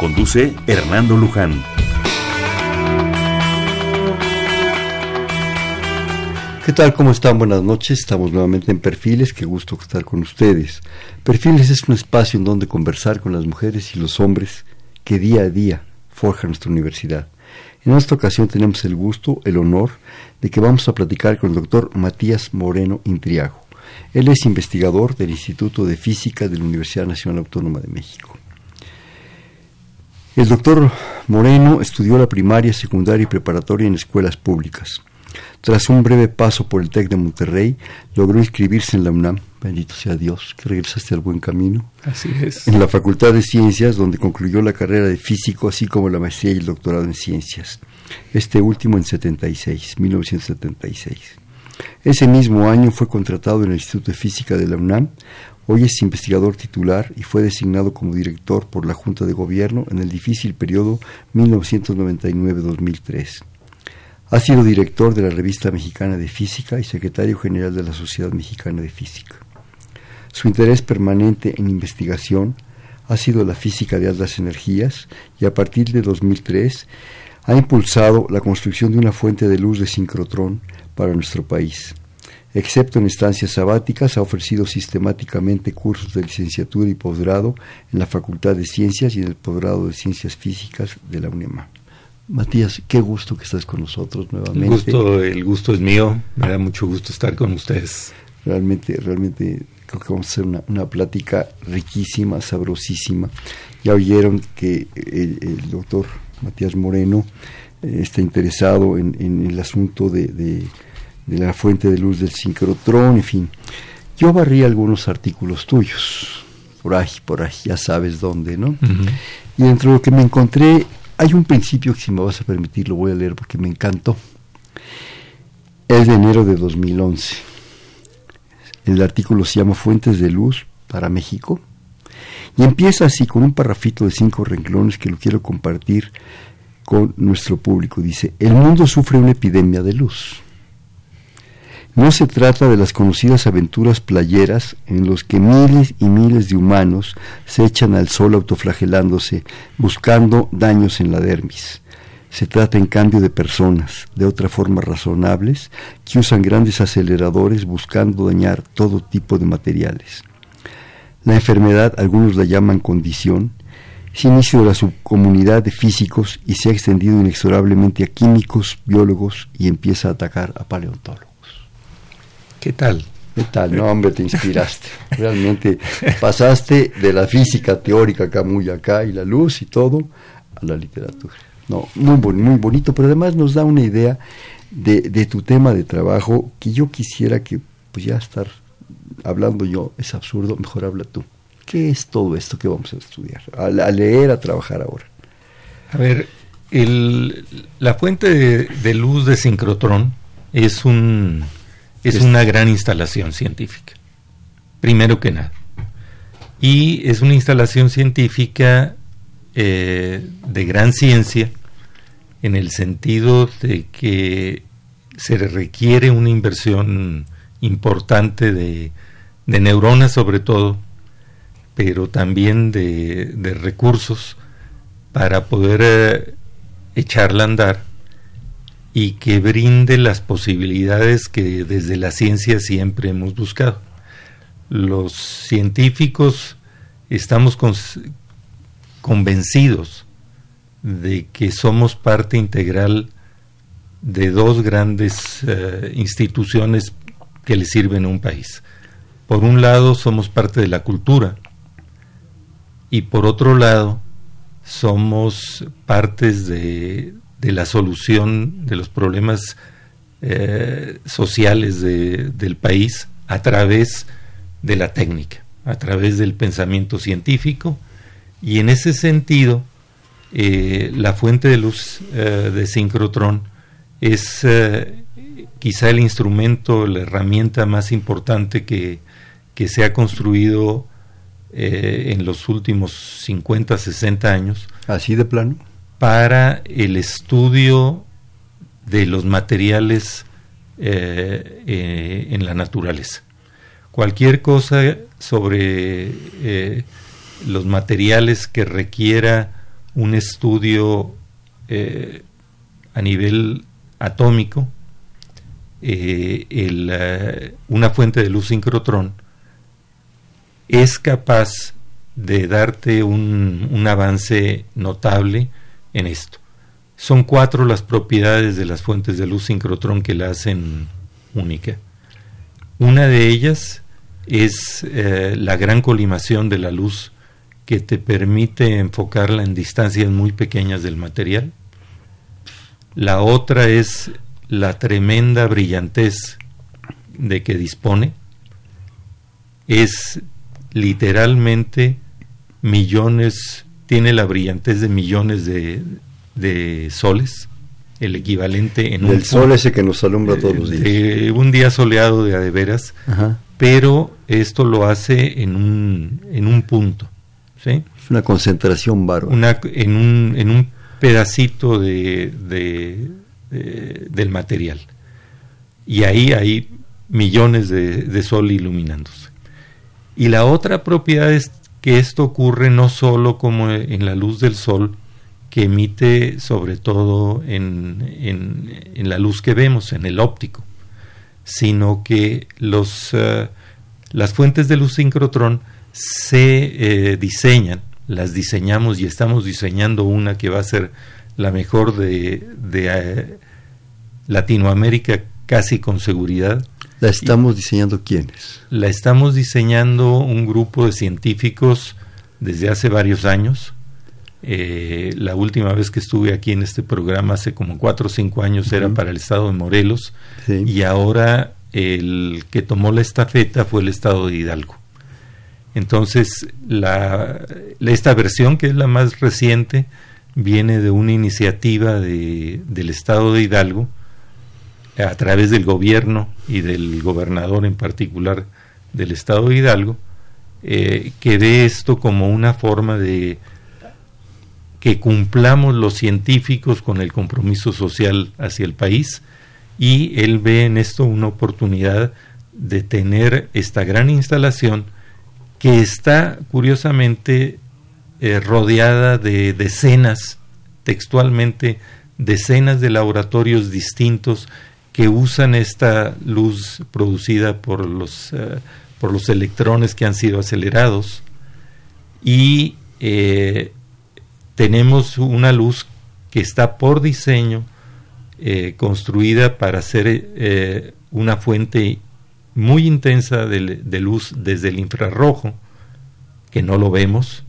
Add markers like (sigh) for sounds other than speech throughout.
Conduce Hernando Luján. ¿Qué tal? ¿Cómo están? Buenas noches. Estamos nuevamente en Perfiles. Qué gusto estar con ustedes. Perfiles es un espacio en donde conversar con las mujeres y los hombres que día a día forjan nuestra universidad. En esta ocasión tenemos el gusto, el honor, de que vamos a platicar con el doctor Matías Moreno Intriago. Él es investigador del Instituto de Física de la Universidad Nacional Autónoma de México. El doctor Moreno estudió la primaria, secundaria y preparatoria en escuelas públicas. Tras un breve paso por el TEC de Monterrey, logró inscribirse en la UNAM, bendito sea Dios, que regresaste al buen camino. Así es. En la Facultad de Ciencias, donde concluyó la carrera de físico, así como la maestría y el doctorado en ciencias. Este último en 76, 1976. Ese mismo año fue contratado en el Instituto de Física de la UNAM, Hoy es investigador titular y fue designado como director por la Junta de Gobierno en el difícil periodo 1999-2003. Ha sido director de la Revista Mexicana de Física y secretario general de la Sociedad Mexicana de Física. Su interés permanente en investigación ha sido la física de altas energías y a partir de 2003 ha impulsado la construcción de una fuente de luz de sincrotrón para nuestro país. Excepto en estancias sabáticas, ha ofrecido sistemáticamente cursos de licenciatura y posgrado en la Facultad de Ciencias y en el posgrado de Ciencias Físicas de la UNEMA. Matías, qué gusto que estás con nosotros nuevamente. El gusto, el gusto es mío, me da mucho gusto estar con ustedes. Realmente, realmente creo que vamos a hacer una, plática riquísima, sabrosísima. Ya oyeron que el, doctor Matías Moreno eh, está interesado en, el asunto de de la fuente de luz del sincrotrón, en fin. Yo barrí algunos artículos tuyos, por ahí, por ahí, ya sabes dónde, ¿no? Y dentro de lo que me encontré, hay un principio que si me vas a permitir lo voy a leer porque me encantó. Es de enero de 2011. El artículo se llama Fuentes de Luz para México. Y empieza así con un parrafito de cinco renglones que lo quiero compartir con nuestro público. Dice, el mundo sufre una epidemia de luz. No se trata de las conocidas aventuras playeras en los que miles y miles de humanos se echan al sol autoflagelándose, buscando daños en la dermis. Se trata en cambio de personas, de otra forma razonables, que usan grandes aceleradores buscando dañar todo tipo de materiales. La enfermedad, algunos la llaman condición, es inicio de la subcomunidad de físicos y se ha extendido inexorablemente a químicos, biólogos y empieza a atacar a paleontólogos. ¿Qué tal? ¿Qué tal? No, hombre, te inspiraste. (laughs) Realmente pasaste de la física teórica acá, muy acá, y la luz y todo, a la literatura. No, muy, muy bonito, pero además nos da una idea de, de tu tema de trabajo que yo quisiera que, pues ya estar hablando yo es absurdo, mejor habla tú. ¿Qué es todo esto que vamos a estudiar? A, leer, a trabajar ahora. A ver, el, la fuente de, de luz de sincrotrón es un es una gran instalación científica, primero que nada. Y es una instalación científica eh, de gran ciencia en el sentido de que se requiere una inversión importante de, neuronas sobre todo, pero también de, recursos para poder eh, echarla a andar y que brinde las posibilidades que desde la ciencia siempre hemos buscado. Los científicos estamos convencidos de que somos parte integral de dos grandes eh, instituciones que le sirven a un país. Por un lado, somos parte de la cultura y por otro lado, somos partes de, de la solución de los problemas eh, sociales del país a través de la técnica, a través del pensamiento científico y en ese sentido eh, la fuente de luz eh, de sincrotrón es quizá el instrumento, la herramienta más importante que, que se ha construido en los últimos 50, 60 años. ¿Así de plano? Para el estudio de los materiales en la naturaleza. Cualquier cosa sobre los materiales que requiera un estudio eh, a nivel atómico, eh, eh, una fuente de luz sincrotrón es capaz de darte un, avance notable en esto. Son cuatro las propiedades de las fuentes de luz sincrotrón que la hacen única. Una de ellas es la gran colimación de la luz que te permite enfocarla en distancias muy pequeñas del material. La otra es la tremenda brillantez de que dispone. Es literalmente millones, tiene la brillantez de millones de, soles, el equivalente en un... sol ese que nos alumbra todos los días. un día soleado de a veras, pero esto lo hace en un, en un punto. Es una concentración bárbara. en, un, en un pedacito de, del material. Y ahí hay millones de, sol iluminándose. Y la otra propiedad es que esto ocurre no solo como en la luz del sol, que emite sobre todo en, en, la luz que vemos, en el óptico, sino que los, eh, las fuentes de luz sincrotrón se eh, diseñan, las diseñamos y estamos diseñando una que va a ser la mejor de, eh, Latinoamérica casi con seguridad. ¿La estamos diseñando quiénes? La estamos diseñando un grupo de científicos desde hace varios años. Eh, la última vez que estuve aquí en este programa, hace como cuatro o cinco años, era para el estado de Morelos y ahora el que tomó la estafeta fue el estado de Hidalgo. Entonces, la, esta versión, que es la más reciente, viene de una iniciativa de, del Estado de Hidalgo, a través del gobierno y del gobernador en particular del Estado de Hidalgo, eh, que ve esto como una forma de que cumplamos los científicos con el compromiso social hacia el país y él ve en esto una oportunidad de tener esta gran instalación que está curiosamente eh, rodeada de decenas, textualmente, decenas de laboratorios distintos que usan esta luz producida por los, eh, por los electrones que han sido acelerados. Y eh, tenemos una luz que está por diseño construida para ser una fuente muy intensa de, luz desde el infrarrojo, que no lo vemos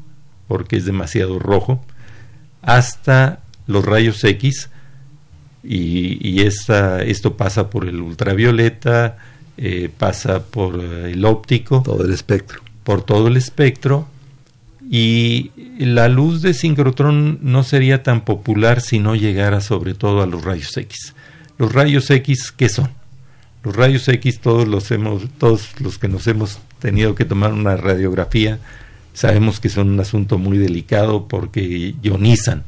porque es demasiado rojo, hasta los rayos X, y, esto pasa por el ultravioleta, eh, pasa por el óptico. Todo el espectro. Por todo el espectro. Y la luz de sincrotrón no sería tan popular si no llegara sobre todo a los rayos X. Los rayos X, ¿qué son? Los rayos X todos los hemos, todos los que nos hemos tenido que tomar una radiografía, sabemos que son un asunto muy delicado porque ionizan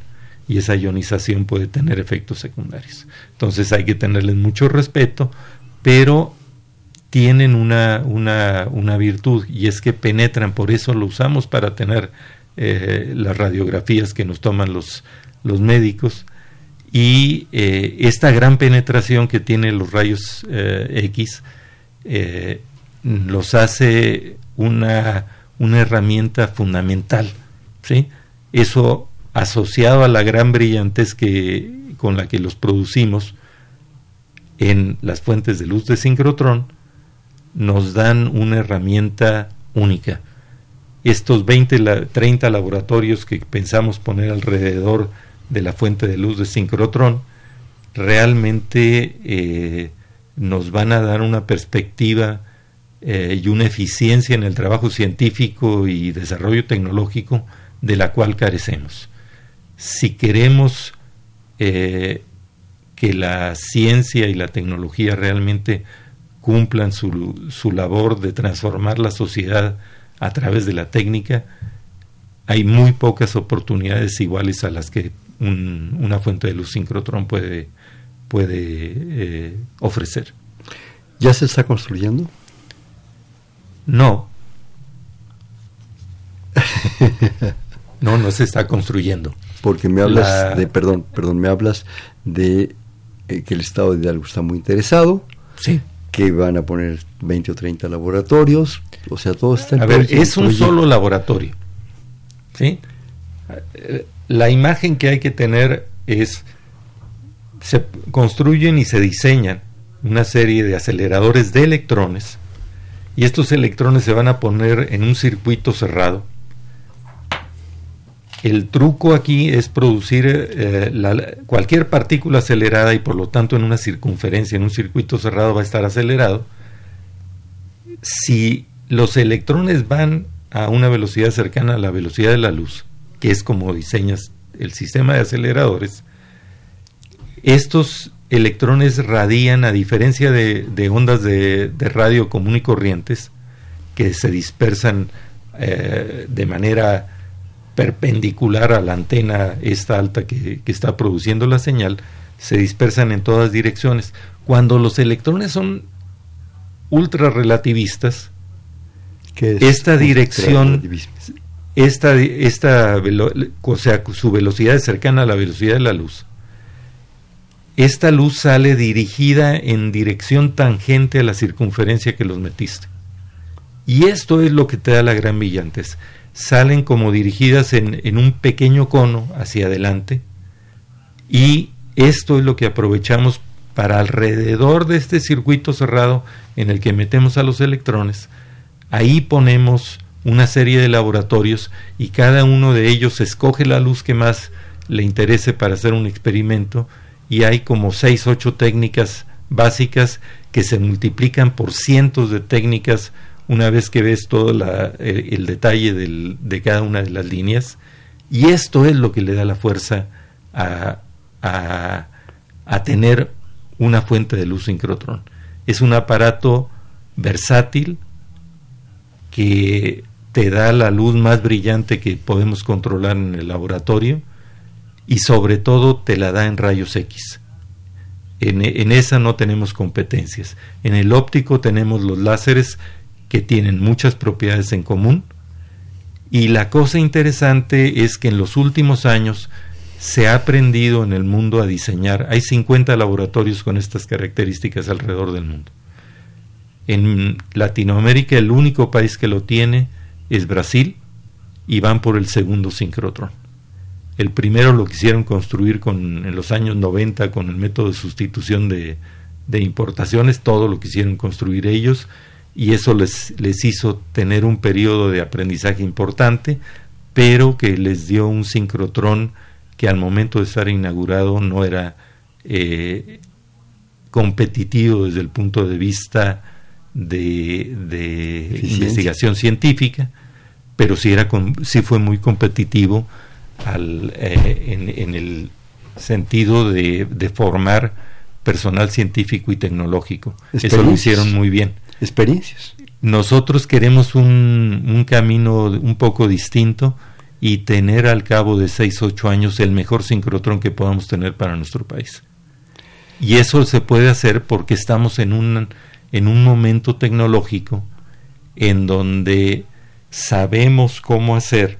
y esa ionización puede tener efectos secundarios. Entonces hay que tenerles mucho respeto, pero tienen una, una, una virtud y es que penetran, por eso lo usamos para tener eh, las radiografías que nos toman los, los médicos y eh, esta gran penetración que tienen los rayos eh, X los hace una, una herramienta fundamental. ¿sí? Eso asociado a la gran brillantez que, con la que los producimos en las fuentes de luz de sincrotrón, nos dan una herramienta única. Estos 20, 30 laboratorios que pensamos poner alrededor de la fuente de luz de sincrotrón realmente eh, nos van a dar una perspectiva eh, y una eficiencia en el trabajo científico y desarrollo tecnológico de la cual carecemos. Si queremos eh, que la ciencia y la tecnología realmente cumplan su, su, labor de transformar la sociedad a través de la técnica, hay muy pocas oportunidades iguales a las que una fuente de luz sincrotrón puede, puede eh, ofrecer. ¿Ya se está construyendo? No. (laughs) no, no se está construyendo. Porque me hablas de, perdón, perdón, me hablas de eh, que el Estado de Hidalgo está muy interesado. Sí. Que van a poner 20 o 30 laboratorios. O sea, todo está en A ver, es un solo laboratorio. ¿Sí? La imagen que hay que tener es. Se construyen y se diseñan una serie de aceleradores de electrones y estos electrones se van a poner en un circuito cerrado. El truco aquí es producir eh, cualquier partícula acelerada y por lo tanto en una circunferencia, en un circuito cerrado va a estar acelerado. Si los electrones van a una velocidad cercana a la velocidad de la luz, que es como diseñas el sistema de aceleradores, estos electrones radian, a diferencia de, ondas de, radio común y corrientes, que se dispersan eh, de manera perpendicular a la antena esta alta que, está produciendo la señal, se dispersan en todas direcciones. Cuando los electrones son ultra relativistas, esta dirección, esta, esta, o sea, su velocidad es cercana a la velocidad de la luz esta luz sale dirigida en dirección tangente a la circunferencia que los metiste. Y esto es lo que te da la gran brillantez. Salen como dirigidas en, un pequeño cono hacia adelante y esto es lo que aprovechamos para alrededor de este circuito cerrado en el que metemos a los electrones. Ahí ponemos una serie de laboratorios y cada uno de ellos escoge la luz que más le interese para hacer un experimento y hay como seis, ocho técnicas básicas que se multiplican por cientos de técnicas una vez que ves todo el, detalle de cada una de las líneas. Y esto es lo que le da la fuerza a, a, tener una fuente de luz sincrotrón. Es un aparato versátil que te da la luz más brillante que podemos controlar en el laboratorio y sobre todo te la da en rayos X. En, esa no tenemos competencias. En el óptico tenemos los láseres que tienen muchas propiedades en común. Y la cosa interesante es que en los últimos años se ha aprendido en el mundo a diseñar. Hay 50 laboratorios con estas características alrededor del mundo. En Latinoamérica el único país que lo tiene es Brasil y van por el segundo sincrotrón. El primero lo quisieron construir con, en los años 90 con el método de sustitución de, de importaciones, todo lo quisieron construir ellos y eso les, les hizo tener un periodo de aprendizaje importante, pero que les dio un sincrotrón que al momento de estar inaugurado no era eh, competitivo desde el punto de vista de, de investigación científica, pero sí, era sí fue muy competitivo al, eh, en, el sentido de, formar personal científico y tecnológico. Eso lo hicieron muy bien. Experiencias. Nosotros queremos un, un camino un poco distinto y tener al cabo de 6, 8 años el mejor sincrotrón que podamos tener para nuestro país. Y eso se puede hacer porque estamos en un, en un momento tecnológico en donde sabemos cómo hacer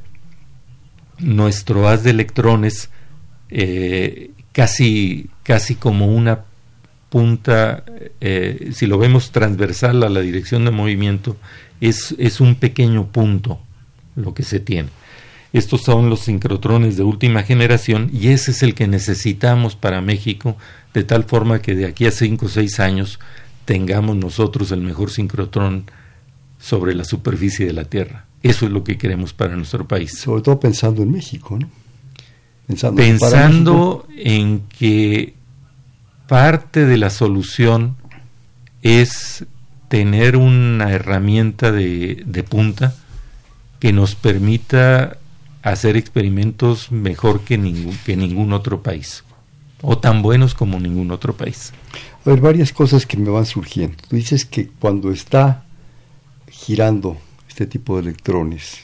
nuestro haz de electrones eh, casi, casi como una punta, eh, si lo vemos transversal a la dirección de movimiento, es, es un pequeño punto lo que se tiene. Estos son los sincrotrones de última generación y ese es el que necesitamos para México, de tal forma que de aquí a 5 o 6 años tengamos nosotros el mejor sincrotrón sobre la superficie de la Tierra. Eso es lo que queremos para nuestro país. Sobre todo pensando en México, ¿no? Pensando, en que parte de la solución es tener una herramienta de, punta que nos permita hacer experimentos mejor que ningún, que ningún otro país, o tan buenos como ningún otro país. A ver, varias cosas que me van surgiendo. Tú dices que cuando está girando este tipo de electrones,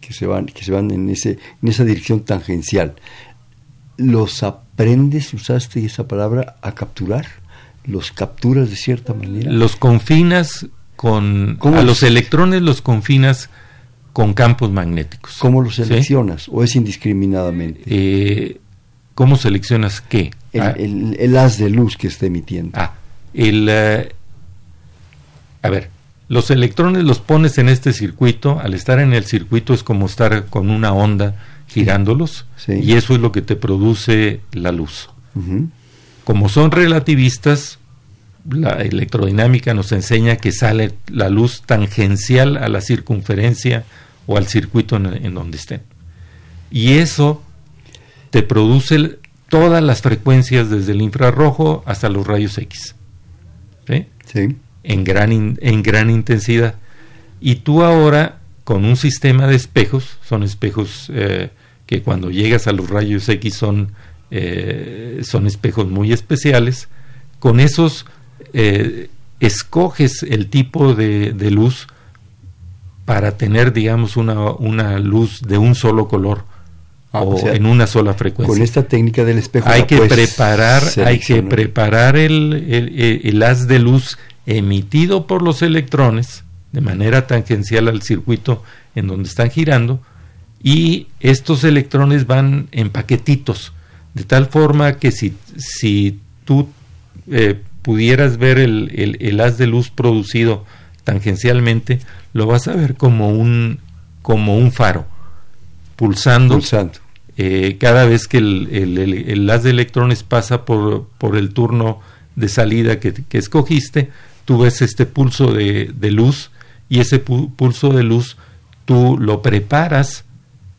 que se van, que se van en, ese, en esa dirección tangencial, ¿los aprendes, usaste esa palabra, a capturar? ¿Los capturas de cierta manera? Los confinas con... A los electrones los confinas con campos magnéticos. ¿Cómo los seleccionas? ¿O es indiscriminadamente? Eh, ¿Cómo seleccionas qué? Ah. El, haz de luz que está emitiendo. Ah, el... Eh, a ver, los electrones los pones en este circuito, al estar en el circuito es como estar con una onda girándolos, y eso es lo que te produce la luz. Como son relativistas, la electrodinámica nos enseña que sale la luz tangencial a la circunferencia o al circuito en, donde estén. Y eso te produce todas las frecuencias desde el infrarrojo hasta los rayos X. ¿sí? En, gran en gran intensidad. Y tú ahora, con un sistema de espejos, son espejos eh, que cuando llegas a los rayos X son, eh, son espejos muy especiales, con esos eh, escoges el tipo de, luz para tener, digamos, una, una luz de un solo color ah, o, en una sola frecuencia. Con esta técnica del espejo. Hay que preparar, hay que preparar el, el, haz de luz emitido por los electrones de manera tangencial al circuito en donde están girando y estos electrones van en paquetitos de tal forma que si, si tú eh, pudieras ver el, el, haz de luz producido tangencialmente, lo vas a ver como un, como un faro, pulsando, eh, cada vez que el, el, haz de electrones pasa por, por el turno de salida que, que, escogiste, tú ves este pulso de, de luz y ese pulso de luz tú lo preparas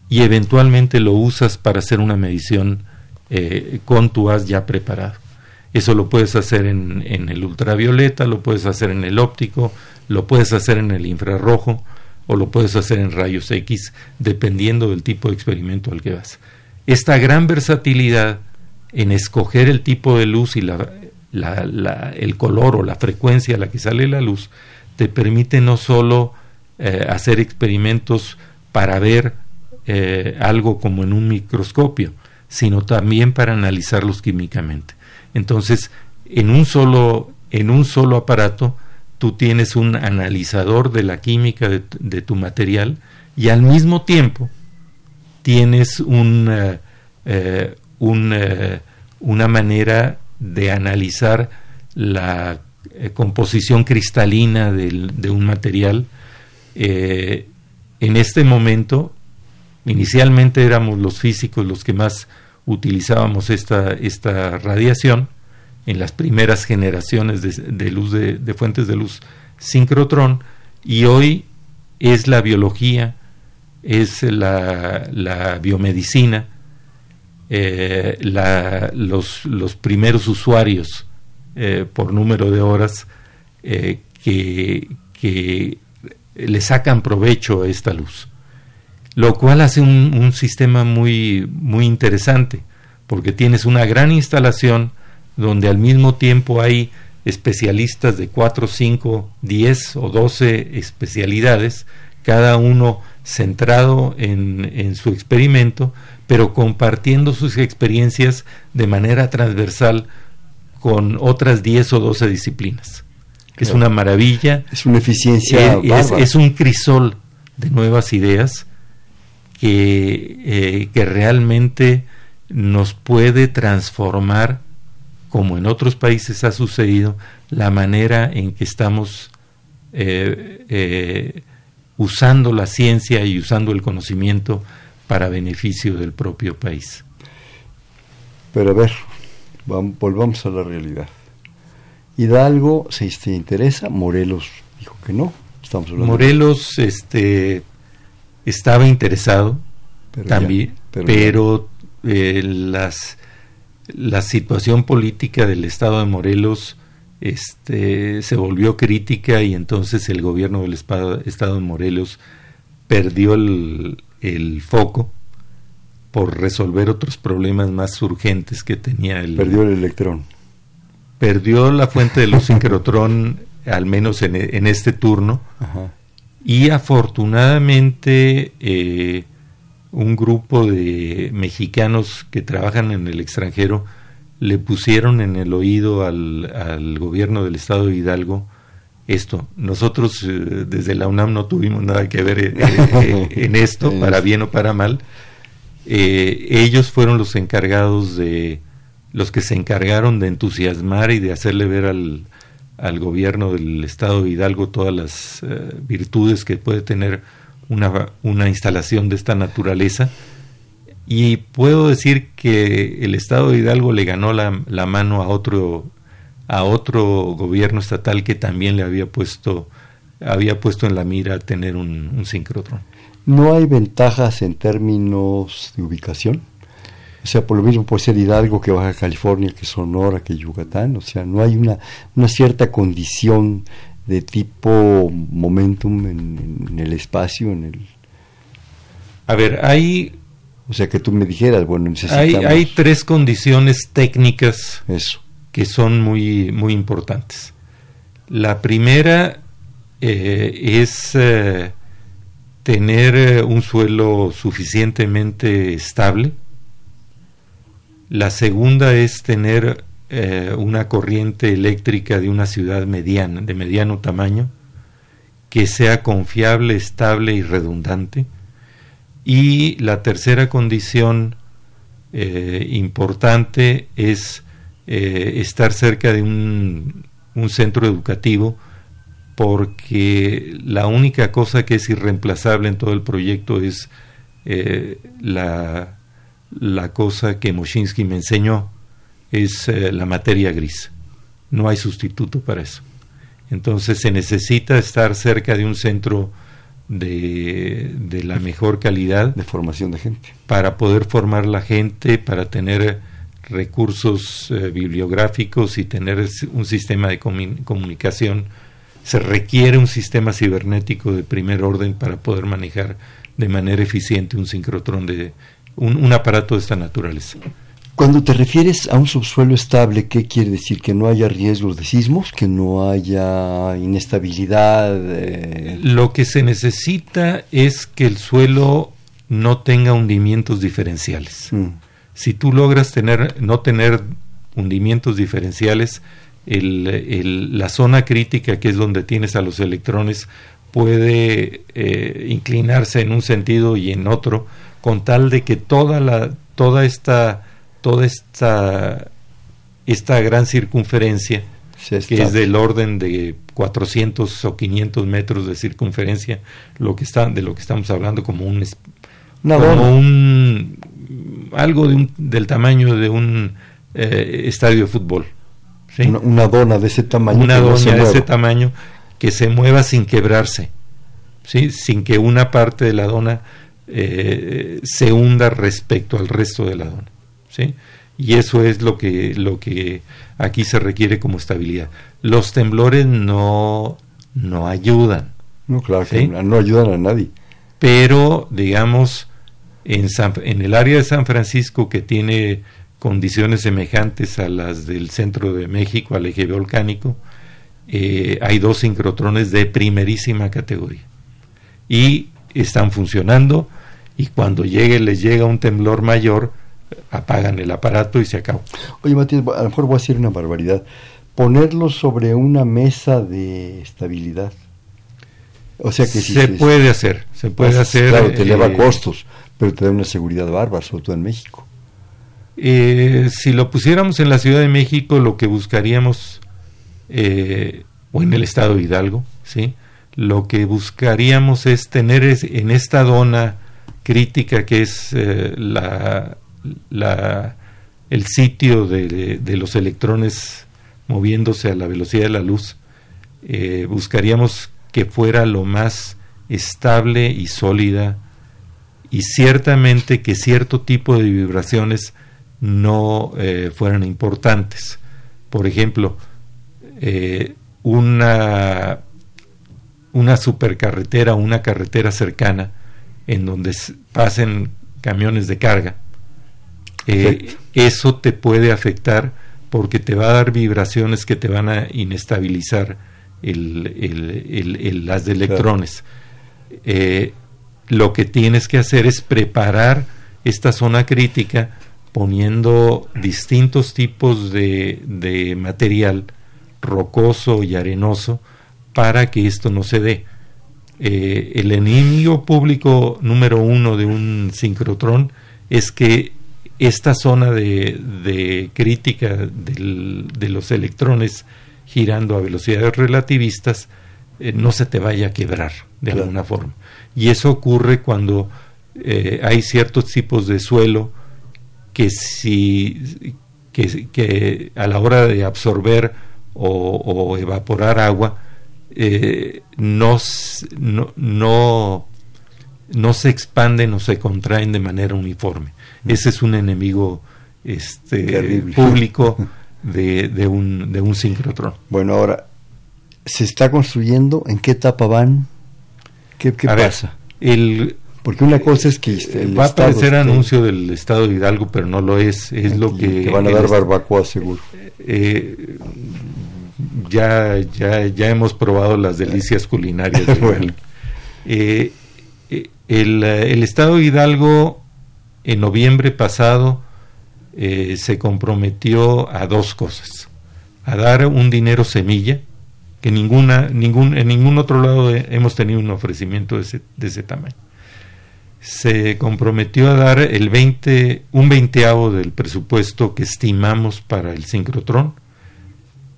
y eventualmente lo usas para hacer una medición eh, con tu haz ya preparado. Eso lo puedes hacer en, el ultravioleta, lo puedes hacer en el óptico, lo puedes hacer en el infrarrojo o lo puedes hacer en rayos X, dependiendo del tipo de experimento al que vas. Esta gran versatilidad en escoger el tipo de luz y la, el color o la frecuencia a la que sale la luz, te permite no solo eh, hacer experimentos para ver eh, algo como en un microscopio, sino también para analizarlos químicamente. Entonces, en un solo, en un solo aparato, tú tienes un analizador de la química de, tu material y al mismo tiempo tienes un, eh, una manera de analizar la composición cristalina de un material. en este momento, inicialmente éramos los físicos los que más utilizábamos esta, esta radiación en las primeras generaciones de, luz de, fuentes de luz sincrotrón y hoy es la biología, es la, la biomedicina, eh, la, los, primeros usuarios eh, por número de horas eh, que, que, le sacan provecho a esta luz. Lo cual hace un, sistema muy, muy interesante, porque tienes una gran instalación donde al mismo tiempo hay especialistas de 4, 5, 10 o 12 especialidades, cada uno centrado en, en, su experimento, pero compartiendo sus experiencias de manera transversal con otras 10 o 12 disciplinas. Es una maravilla. Es una eficiencia. es, un crisol de nuevas ideas que, eh, que realmente nos puede transformar, como en otros países ha sucedido, la manera en que estamos eh, eh, usando la ciencia y usando el conocimiento para beneficio del propio país. Pero a ver, volvamos a la realidad. Hidalgo se interesa, Morelos dijo que no. Estamos Morelos, este, estaba interesado también, pero, eh, las, la situación política del estado de Morelos este, se volvió crítica y entonces el gobierno del estado, de Morelos perdió el, foco por resolver otros problemas más urgentes que tenía el... Perdió el electrón. Perdió la fuente de luz (laughs) sincrotrón, al menos en, en este turno, y afortunadamente eh, un grupo de mexicanos que trabajan en el extranjero le pusieron en el oído al, al gobierno del estado de Hidalgo esto. Nosotros eh, desde la UNAM no tuvimos nada que ver eh, en (laughs) esto, para bien o para mal. Eh, ellos fueron los encargados de, los que se encargaron de entusiasmar y de hacerle ver al, al gobierno del estado de Hidalgo todas las virtudes que puede tener una, una instalación de esta naturaleza. Y puedo decir que el estado de Hidalgo le ganó la, la mano a otro a otro gobierno estatal que también le había puesto había puesto en la mira tener un, un sincrotrón. ¿No hay ventajas en términos de ubicación? O sea, por lo mismo puede ser Hidalgo que Baja California, que Sonora, que Yucatán. O sea, no hay una, una cierta condición de tipo momentum en, en, el espacio, en el... A ver, hay... O sea, que tú me dijeras, bueno, necesitamos... Hay, hay tres condiciones técnicas Eso que son muy, muy importantes. La primera eh, es eh, tener eh, un suelo suficientemente estable. La segunda es tener una corriente eléctrica de una ciudad mediana, de mediano tamaño, que sea confiable, estable y redundante. Y la tercera condición importante es eh, estar cerca de un, centro educativo porque la única cosa que es irreemplazable en todo el proyecto es eh, la, la, cosa que Moshinsky me enseñó, es eh, la materia gris. No hay sustituto para eso. Entonces se necesita estar cerca de un centro de, de la mejor calidad. De formación de gente. Para poder formar la gente, para tener recursos eh, bibliográficos y tener un sistema de comunicación, se requiere un sistema cibernético de primer orden para poder manejar de manera eficiente un sincrotrón de un, aparato de esta naturaleza. Cuando te refieres a un subsuelo estable, ¿qué quiere decir? ¿Que no haya riesgos de sismos? ¿Que no haya inestabilidad? Eh? Lo que se necesita es que el suelo no tenga hundimientos diferenciales. Mm si tú logras tener, no tener hundimientos diferenciales, el, la zona crítica, que es donde tienes a los electrones, puede eh, inclinarse en un sentido y en otro, con tal de que toda la, toda esta, toda esta, esta gran circunferencia, que es del orden de 400 o 500 metros de circunferencia, lo que está, de lo que estamos hablando como un, como un algo de un, del tamaño de un eh, estadio de fútbol. Una, dona de ese tamaño. Una dona de ese tamaño que se mueva sin quebrarse, ¿sí? sin que una parte de la dona eh, se hunda respecto al resto de la dona. ¿sí? Y eso es lo que, lo que aquí se requiere como estabilidad. Los temblores no, no ayudan. No, claro, no ayudan a nadie. Pero, digamos, en, en el área de San Francisco que tiene condiciones semejantes a las del centro de México, al eje volcánico, eh, hay dos sincrotrones de primerísima categoría. Y están funcionando y cuando llegue, les llega un temblor mayor, apagan el aparato y se acabó. Oye, Matías, a lo mejor voy a decir una barbaridad. Ponerlo sobre una mesa de estabilidad. O sea que se puede hacer, se puede pues, hacer. Claro, te eleva eh, costos pero te da una seguridad bárbara, sobre todo en México. Eh, si lo pusiéramos en la Ciudad de México, lo que buscaríamos, eh, o en el estado de Hidalgo, ¿sí? lo que buscaríamos es tener en esta dona crítica que es eh, la, la, el sitio de, de, los electrones moviéndose a la velocidad de la luz, buscaríamos que fuera lo más estable y sólida y ciertamente que cierto tipo de vibraciones no eh, fueran importantes. Por ejemplo, eh, una, una supercarretera, una carretera cercana en donde pasen camiones de carga, eh, eso te puede afectar porque te va a dar vibraciones que te van a inestabilizar el, las de electrones. Eh, lo que tienes que hacer es preparar esta zona crítica poniendo distintos tipos de, de material rocoso y arenoso para que esto no se dé. Eh, el enemigo público número uno de un sincrotrón es que esta zona de, crítica de los electrones girando a velocidades relativistas eh, no se te vaya a quebrar de alguna forma. Y eso ocurre cuando eh, hay ciertos tipos de suelo que si que, a la hora de absorber o, evaporar agua eh, no, no, no, se expanden o se contraen de manera uniforme. Ese es un enemigo este, público (laughs) de, de, un, de un sincrotrón. Bueno, ahora, ¿se está construyendo? ¿En qué etapa van? ¿Qué, pasa? el, porque una cosa es que este, va a aparecer anuncio del Estado de Hidalgo, pero no lo es. Es lo que, van a dar barbacoa seguro. Eh, ya, ya, ya hemos probado las delicias (laughs) culinarias. De eh, eh, el, el, Estado de Hidalgo en noviembre pasado se comprometió a dos cosas: a dar un dinero semilla que ninguna, ningún, en ningún otro lado hemos tenido un ofrecimiento de ese, de ese tamaño se comprometió a dar el 20, un veinteavo del presupuesto que estimamos para el sincrotrón,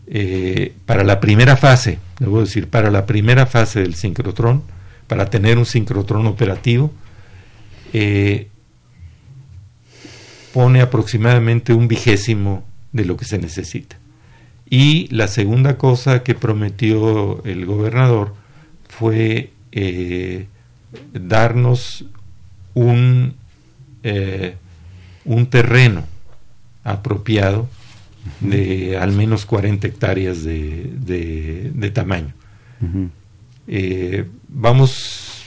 eh, para la primera fase, debo decir, para la primera fase del sincrotrón, para tener un sincrotrón operativo, eh, pone aproximadamente un vigésimo de lo que se necesita. Y la segunda cosa que prometió el gobernador fue eh, darnos un, eh, un terreno apropiado de al menos 40 hectáreas de, de, tamaño. Eh, vamos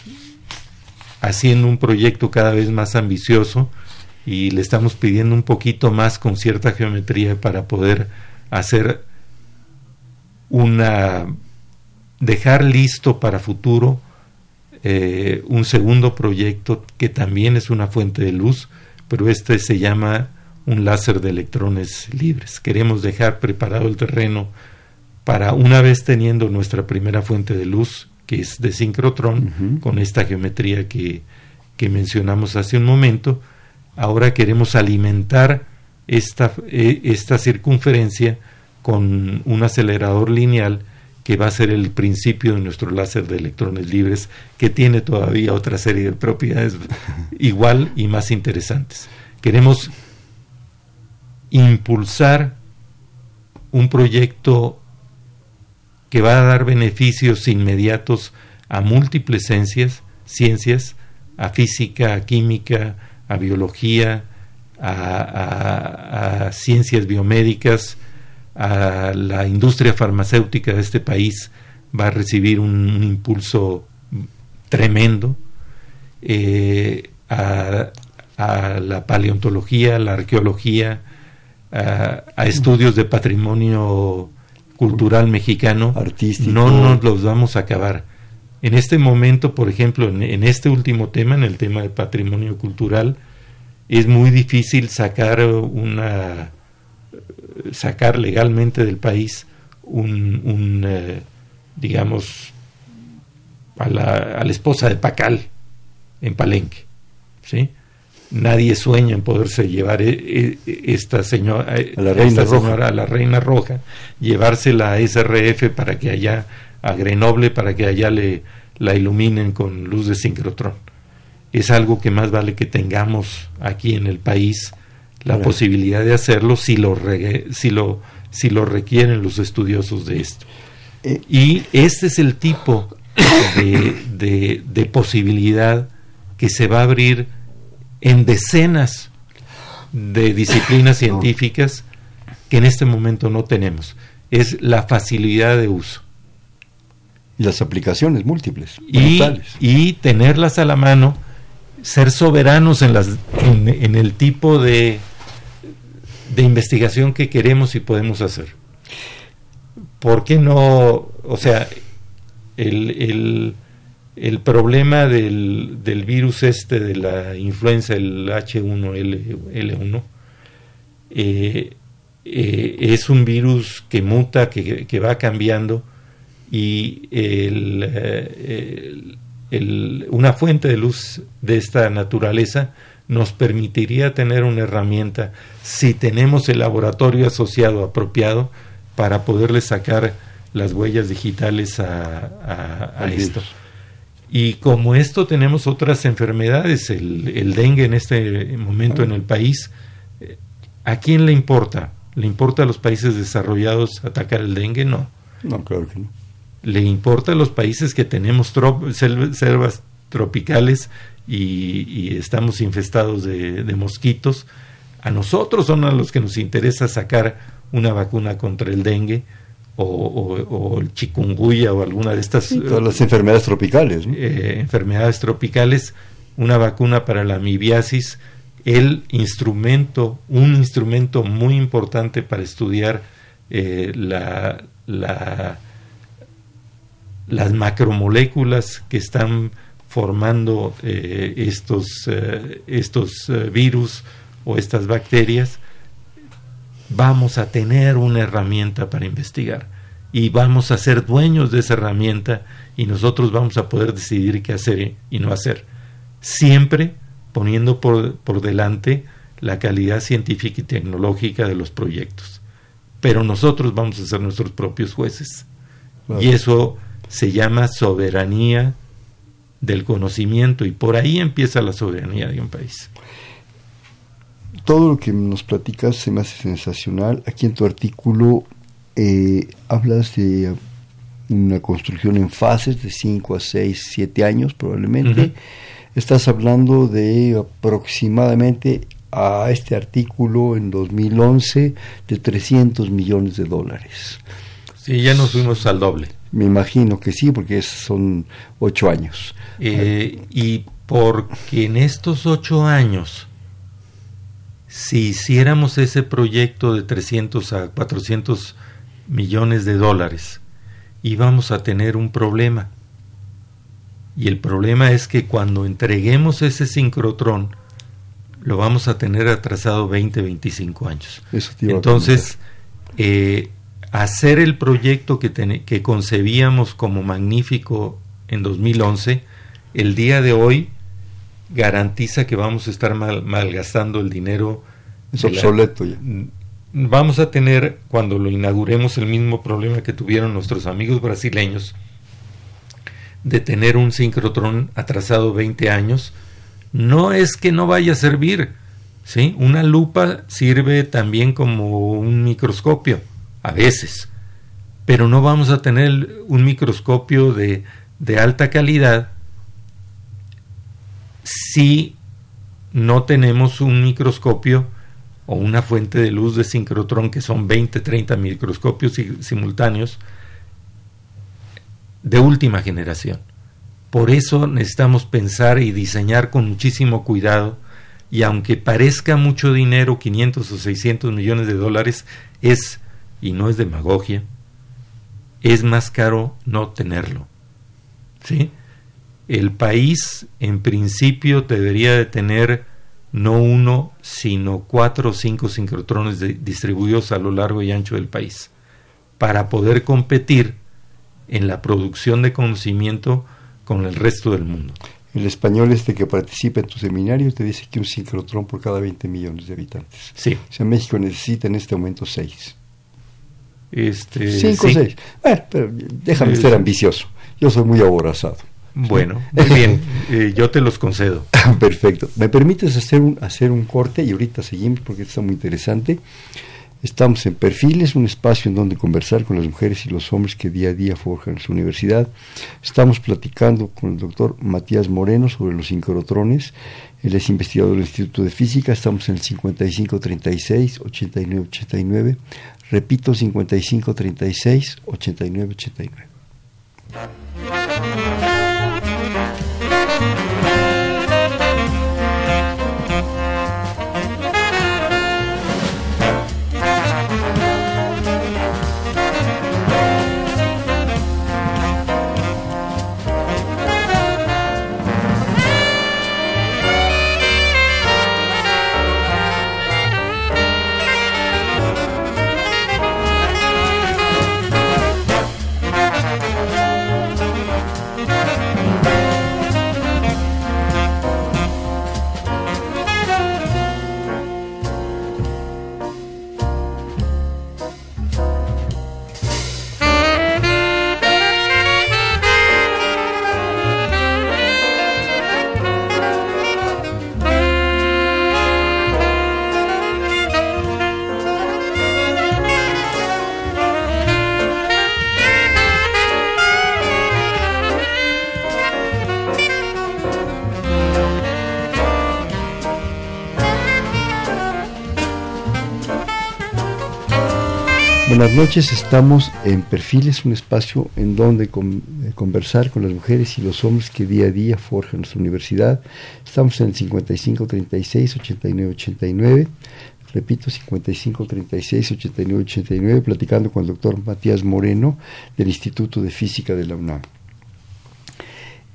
haciendo un proyecto cada vez más ambicioso y le estamos pidiendo un poquito más con cierta geometría para poder hacer una dejar listo para futuro eh, un segundo proyecto que también es una fuente de luz, pero este se llama un láser de electrones libres. Queremos dejar preparado el terreno para una vez teniendo nuestra primera fuente de luz, que es de sincrotrón, con esta geometría que, que, mencionamos hace un momento, ahora queremos alimentar esta, eh, esta circunferencia con un acelerador lineal que va a ser el principio de nuestro láser de electrones libres, que tiene todavía otra serie de propiedades (laughs) igual y más interesantes. Queremos impulsar un proyecto que va a dar beneficios inmediatos a múltiples ciencias, ciencias a física, a química, a biología, a, a ciencias biomédicas, a la industria farmacéutica de este país va a recibir un, impulso tremendo, eh, a, la paleontología, a la arqueología, a, estudios de patrimonio cultural mexicano, artístico. no nos los vamos a acabar. En este momento, por ejemplo, en, este último tema, en el tema de patrimonio cultural, es muy difícil sacar una sacar legalmente del país un, eh, digamos, a la, a la, esposa de Pacal en Palenque, ¿sí? Nadie sueña en poderse llevar e, e, esta señora, a la, reina roja. a la reina roja, llevársela a SRF para que allá, a Grenoble, para que allá le, la iluminen con luz de sincrotrón. Es algo que más vale que tengamos aquí en el país la posibilidad de hacerlo si lo, si lo, si lo requieren los estudiosos de esto. Eh, y este es el tipo de, de, posibilidad que se va a abrir en decenas de disciplinas científicas que en este momento no tenemos. Es la facilidad de uso. Y las aplicaciones múltiples. Y, y tenerlas a la mano, ser soberanos en, las, en el tipo de de investigación que queremos y podemos hacer. ¿Por qué no? O sea, el, el, problema del, del, virus este de la influenza, el H1L1, eh, eh, es un virus que muta, que, que va cambiando y el, eh, el, una fuente de luz de esta naturaleza nos permitiría tener una herramienta si tenemos el laboratorio asociado apropiado para poderle sacar las huellas digitales a, a, esto. Y como esto tenemos otras enfermedades, el, el, dengue en este momento en el país, ¿a quién le importa? ¿Le importa a los países desarrollados atacar el dengue? No. No, claro que no. Le importa a los países que tenemos selvas tropicales y, estamos infestados de, mosquitos. A nosotros son a los que nos interesa sacar una vacuna contra el dengue o, el chikungunya o alguna de estas... todas las enfermedades tropicales. Eh, enfermedades tropicales, una vacuna para la amibiasis, el instrumento, un instrumento muy importante para estudiar eh, la, la, las macromoléculas que están formando eh, estos, eh, estos eh, virus o estas bacterias, vamos a tener una herramienta para investigar y vamos a ser dueños de esa herramienta y nosotros vamos a poder decidir qué hacer y no hacer, siempre poniendo por, por delante la calidad científica y tecnológica de los proyectos. Pero nosotros vamos a ser nuestros propios jueces. Y eso se llama soberanía del conocimiento y por ahí empieza la soberanía de un país. Todo lo que nos platicas se me hace sensacional. Aquí en tu artículo eh, hablas de una construcción en fases de 5 a 6, 7 años probablemente. Estás hablando de aproximadamente a este artículo en 2011 de 300 millones de dólares. Sí, ya nos fuimos al doble. Me imagino que sí, porque son ocho años. Eh, y porque en estos ocho años, si hiciéramos ese proyecto de 300 a 400 millones de dólares, íbamos a tener un problema. Y el problema es que cuando entreguemos ese sincrotrón, lo vamos a tener atrasado 20, 25 años. Entonces, eh, hacer el proyecto que, que concebíamos como magnífico en 2011, el día de hoy garantiza que vamos a estar mal, malgastando el dinero. Es obsoleto ya. Vamos a tener, cuando lo inauguremos, el mismo problema que tuvieron nuestros amigos brasileños, de tener un sincrotrón atrasado 20 años. No es que no vaya a servir, ¿sí? Una lupa sirve también como un microscopio a veces, pero no vamos a tener un microscopio de, de alta calidad si no tenemos un microscopio o una fuente de luz de sincrotrón que son 20, 30 microscopios simultáneos de última generación. Por eso necesitamos pensar y diseñar con muchísimo cuidado y aunque parezca mucho dinero, 500 o 600 millones de dólares, es y no es demagogia, es más caro no tenerlo. ¿Sí? El país en principio debería de tener no uno, sino cuatro o cinco sincrotrones distribuidos a lo largo y ancho del país, para poder competir en la producción de conocimiento con el resto del mundo. El español este que participa en tu seminario te dice que un sincrotrón por cada 20 millones de habitantes. Sí. O sea, México necesita en este momento seis. Este, Cinco o seis. Bueno, pero déjame ser ambicioso. Yo soy muy aborazado. Bueno, (laughs) muy bien, eh, yo te los concedo. (laughs) Perfecto. ¿Me permites hacer un, hacer un corte y ahorita seguimos porque está muy interesante? Estamos en Perfiles, un espacio en donde conversar con las mujeres y los hombres que día a día forjan su universidad. Estamos platicando con el doctor Matías Moreno sobre los sincrotrones. Él es investigador del Instituto de Física. Estamos en el 5536-8989. Repito, 5536-8989. Buenas noches, estamos en Perfiles, un espacio en donde eh, conversar con las mujeres y los hombres que día a día forjan nuestra universidad. Estamos en el 5536 8989, repito, 5536 8989, platicando con el doctor Matías Moreno del Instituto de Física de la UNAM.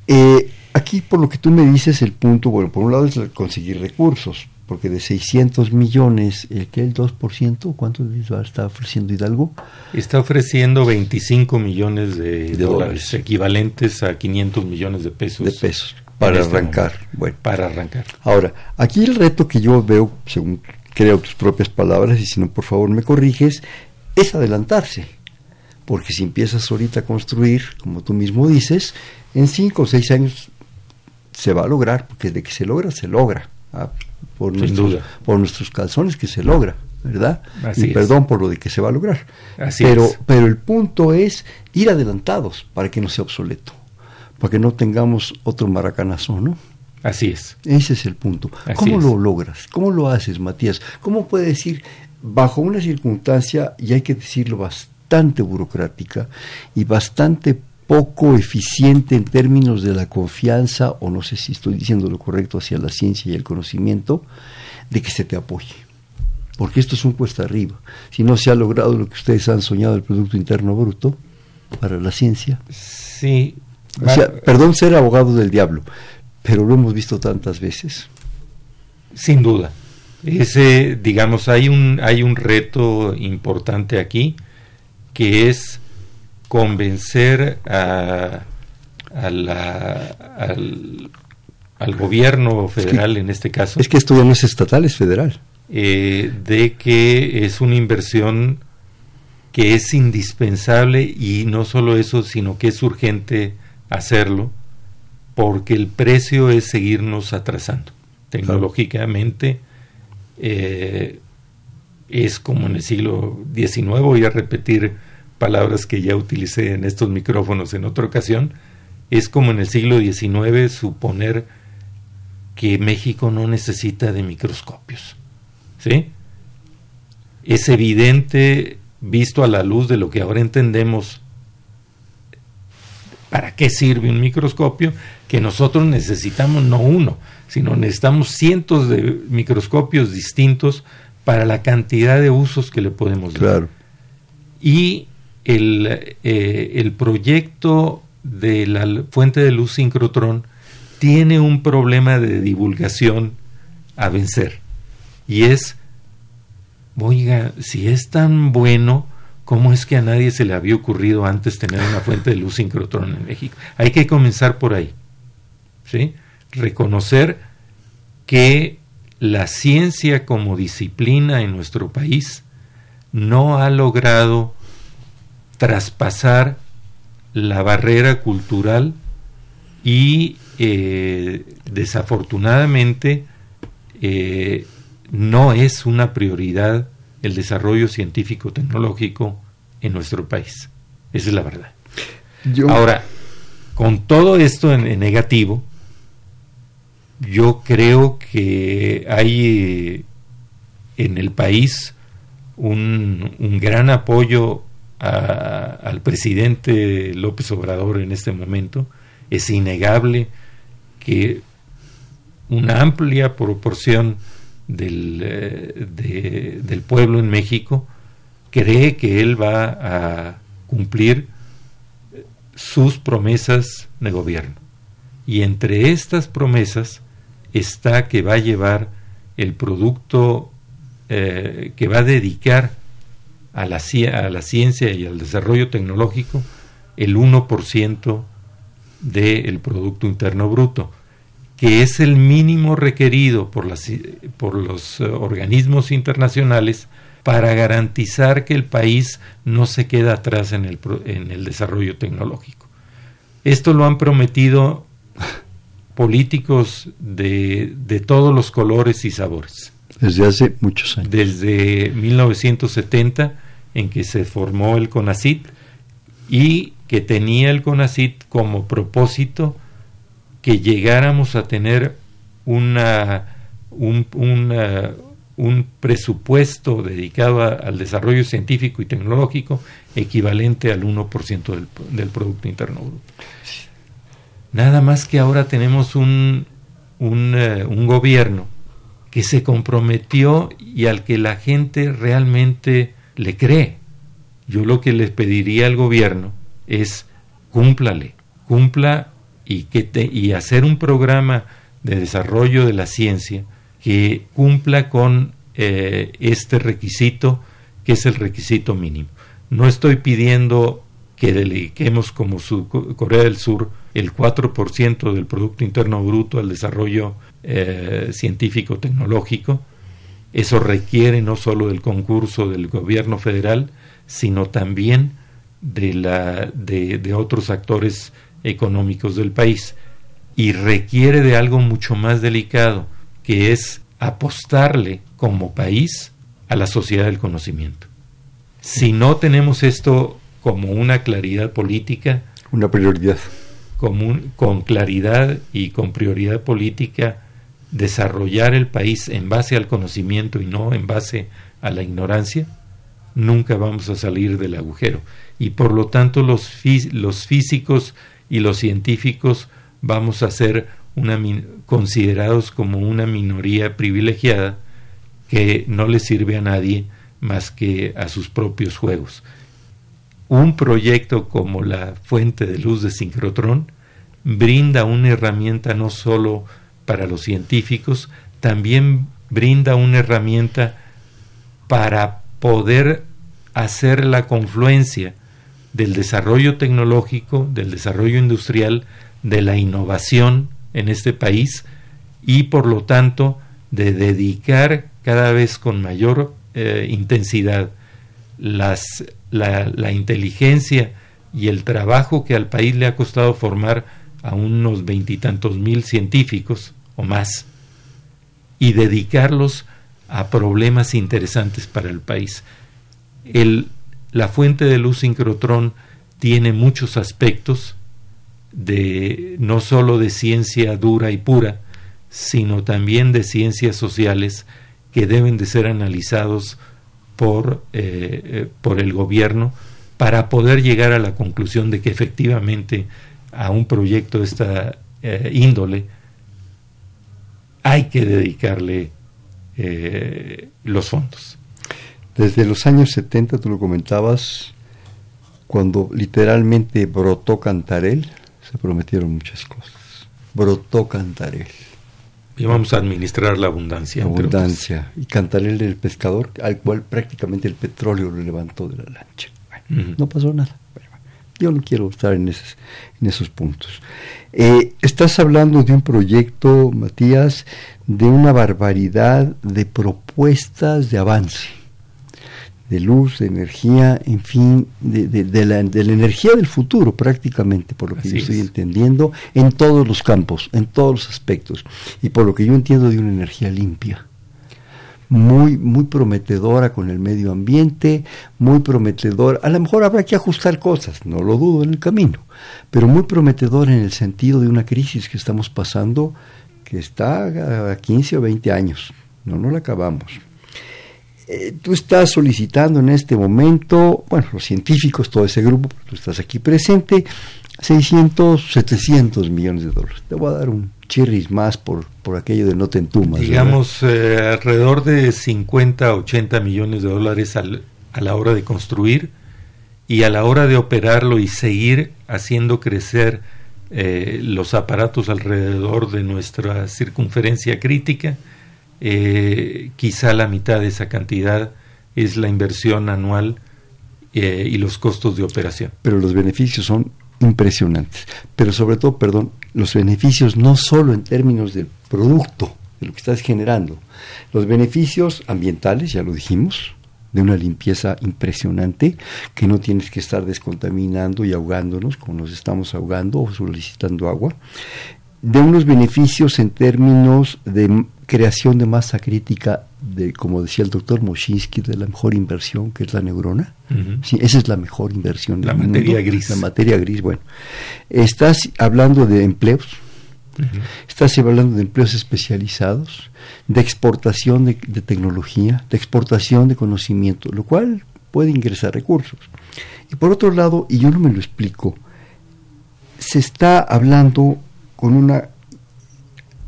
Eh, aquí, por lo que tú me dices, el punto, bueno, por un lado es conseguir recursos, porque de 600 millones, ¿el que el 2%? ¿Cuánto está ofreciendo Hidalgo? Está ofreciendo 25 millones de, dólares, equivalentes a 500 millones de pesos. De pesos, para este arrancar. Bueno. Para arrancar. Ahora, aquí el reto que yo veo, según creo tus propias palabras, y si no, por favor me corriges, es adelantarse. Porque si empiezas ahorita a construir, como tú mismo dices, en 5 o 6 años se va a lograr, porque de que se logra, se logra por, nuestros, por nuestros calzones que se logra, ¿verdad? y perdón por lo de que se va a lograr. pero, pero el punto es ir adelantados para que no sea obsoleto, para que no tengamos otro maracanazo, ¿no? Así es. Ese es el punto. ¿Cómo lo logras? ¿Cómo lo haces, Matías? ¿Cómo puede decir, bajo una circunstancia, y hay que decirlo bastante burocrática y bastante poco eficiente en términos de la confianza, o no sé si estoy diciendo lo correcto, hacia la ciencia y el conocimiento, de que se te apoye. Porque esto es un cuesta arriba. Si no se ha logrado lo que ustedes han soñado, el Producto Interno Bruto, para la ciencia. Sí. O sea, perdón ser abogado del diablo, pero lo hemos visto tantas veces. Sin duda. Ese, digamos, hay un, hay un reto importante aquí, que es convencer a, la, al, gobierno federal en este caso. Es que esto ya no es estatal, es federal. Eh, de que es una inversión que es indispensable y no solo eso, sino que es urgente hacerlo porque el precio es seguirnos atrasando. Tecnológicamente eh, es como en el siglo XIX, voy a repetir palabras que ya utilicé en estos micrófonos en otra ocasión, es como en el siglo XIX suponer que México no necesita de microscopios. ¿Sí? Es evidente, visto a la luz de lo que ahora entendemos, para qué sirve un microscopio, que nosotros necesitamos no uno, sino necesitamos cientos de microscopios distintos para la cantidad de usos que le podemos dar. Claro. Y el, eh, el proyecto de la fuente de luz sincrotrón tiene un problema de divulgación a vencer. Y es, oiga, si es tan bueno, ¿cómo es que a nadie se le había ocurrido antes tener una fuente de luz sincrotrón en México? Hay que comenzar por ahí. ¿sí? Reconocer que la ciencia como disciplina en nuestro país no ha logrado traspasar la barrera cultural y eh, desafortunadamente eh, no es una prioridad el desarrollo científico tecnológico en nuestro país. Esa es la verdad. Ahora, con todo esto en, negativo, yo creo que hay en el país un, un gran apoyo al presidente López Obrador en este momento, es innegable que una amplia proporción del, eh, del pueblo en México cree que él va a cumplir sus promesas de gobierno. Y entre estas promesas está que va a llevar el producto eh, que va a dedicar a la, a la ciencia y al desarrollo tecnológico el 1% del Producto Interno Bruto, que es el mínimo requerido por, las, por los eh, organismos internacionales para garantizar que el país no se queda atrás en el, en el desarrollo tecnológico. Esto lo han prometido (laughs) políticos de, de todos los colores y sabores. Desde hace muchos años. Desde 1970 en que se formó el CONACIT y que tenía el CONACIT como propósito que llegáramos a tener un, un presupuesto dedicado al desarrollo científico y tecnológico equivalente al 1% del, del Producto Interno Bruto. Nada más que ahora tenemos un, un, eh, un gobierno que se comprometió y al que la gente realmente le cree. Yo lo que les pediría al gobierno es cúmplale, cumpla y, que y hacer un programa de desarrollo de la ciencia que cumpla con eh, este requisito que es el requisito mínimo. No estoy pidiendo que dediquemos como Corea del Sur el 4% del Producto Interno Bruto al desarrollo eh, científico tecnológico. Eso requiere no solo del concurso del gobierno federal, sino también de, la, de, de otros actores económicos del país. Y requiere de algo mucho más delicado, que es apostarle como país a la sociedad del conocimiento. Si no tenemos esto como una claridad política, una prioridad, con claridad y con prioridad política, desarrollar el país en base al conocimiento y no en base a la ignorancia, nunca vamos a salir del agujero. Y por lo tanto los, físicos y los científicos vamos a ser una, considerados como una minoría privilegiada que no le sirve a nadie más que a sus propios juegos. Un proyecto como la fuente de luz de sincrotrón brinda una herramienta no solo para los científicos, también brinda una herramienta para poder hacer la confluencia del desarrollo tecnológico, del desarrollo industrial, de la innovación en este país y por lo tanto de dedicar cada vez con mayor eh, intensidad las, la, la, inteligencia y el trabajo que al país le ha costado formar a unos veintitantos mil científicos o más y dedicarlos a problemas interesantes para el país. La fuente de luz sincrotrón tiene muchos aspectos de no sólo de ciencia dura y pura, sino también de ciencias sociales que deben de ser analizados por, eh, eh, por el gobierno para poder llegar a la conclusión de que efectivamente a un proyecto de esta eh, índole hay que dedicarle los fondos. Desde los años 70, tú lo comentabas, cuando literalmente brotó Cantarel, se prometieron muchas cosas. Brotó Cantarel. Y vamos a administrar la abundancia. abundancia. Y Cantarel el pescador, al cual prácticamente el petróleo lo levantó de la lancha. No pasó nada. Yo no quiero estar en esos, en esos puntos. Eh, estás hablando de un proyecto, Matías, de una barbaridad de propuestas de avance de luz, de energía, en fin, de, de, la, de, la, energía del futuro prácticamente, por lo que yo estoy entendiendo, en todos los campos, en todos los aspectos, y por lo que yo entiendo de una energía limpia, muy, muy prometedora con el medio ambiente, muy prometedora, a lo mejor habrá que ajustar cosas, no lo dudo en el camino, pero muy prometedora en el sentido de una crisis que estamos pasando que está a 15 o 20 años, no, no la acabamos. Eh, tú estás solicitando en este momento, bueno, los científicos, todo ese grupo, tú estás aquí presente, 600, 700 millones de dólares. Te voy a dar un chirris más por, por aquello de no te entumas. Digamos, eh, alrededor de 50, 80 millones de dólares al, a la hora de construir y a la hora de operarlo y seguir haciendo crecer eh, los aparatos alrededor de nuestra circunferencia crítica eh, quizá la mitad de esa cantidad es la inversión anual eh, y los costos de operación. Pero los beneficios son impresionantes. Pero sobre todo, perdón, los beneficios no solo en términos del producto, de lo que estás generando, los beneficios ambientales, ya lo dijimos, de una limpieza impresionante, que no tienes que estar descontaminando y ahogándonos como nos estamos ahogando o solicitando agua, de unos beneficios en términos de creación de masa crítica de, como decía el doctor Moshinsky, de la mejor inversión, que es la neurona. sí, esa es la mejor inversión. La materia gris. La materia gris, bueno. Estás hablando de empleos, Estás hablando de empleos especializados, de exportación de, tecnología, de exportación de conocimiento, lo cual puede ingresar recursos. Y por otro lado, y yo no me lo explico, se está hablando con una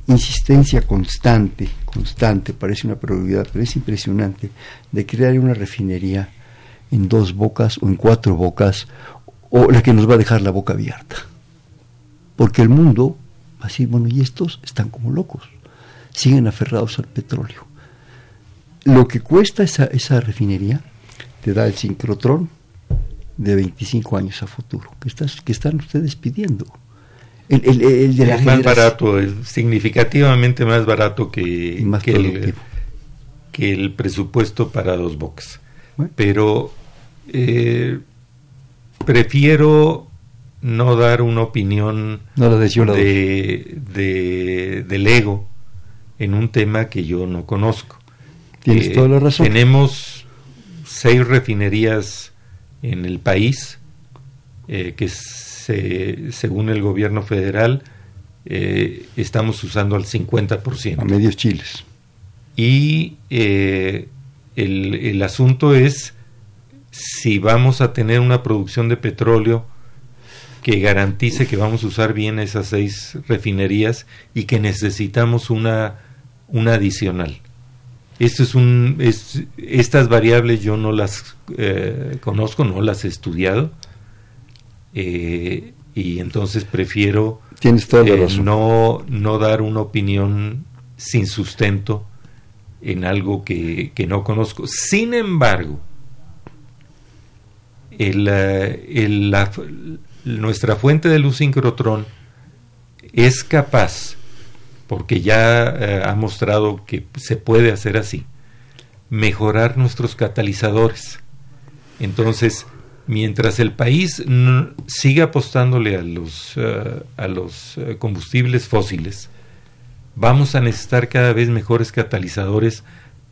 insistencia constante, constante, parece una prioridad, pero es impresionante, de crear una refinería en dos bocas o en cuatro bocas, o la que nos va a dejar la boca abierta. Porque el mundo va a decir, bueno, y estos están como locos, siguen aferrados al petróleo. Lo que cuesta esa, esa refinería te da el sincrotrón de 25 años a futuro, que, estás, que están ustedes pidiendo. El, el, de la es más barato, es significativamente más barato que, que, el, que, el, presupuesto para dos bocas. Pero eh, prefiero no dar una opinión de, de, del ego en un tema que yo no conozco. Tienes toda la razón. Tenemos seis refinerías en el país eh, que se, según el gobierno federal eh, estamos usando al 50%. A medios chiles. Y eh, el, el asunto es si vamos a tener una producción de petróleo que garantice que vamos a usar bien esas seis refinerías y que necesitamos una, una adicional. Esto es un, es, estas variables yo no las eh, conozco, no las he estudiado eh, y entonces prefiero Tienes eh, no, no dar una opinión sin sustento en algo que, que no conozco. Sin embargo, el, el, la, nuestra fuente de luz sincrotrón es capaz, porque ya eh, ha mostrado que se puede hacer así, mejorar nuestros catalizadores. Entonces, mientras el país siga apostándole a los, eh, a los eh, combustibles fósiles, vamos a necesitar cada vez mejores catalizadores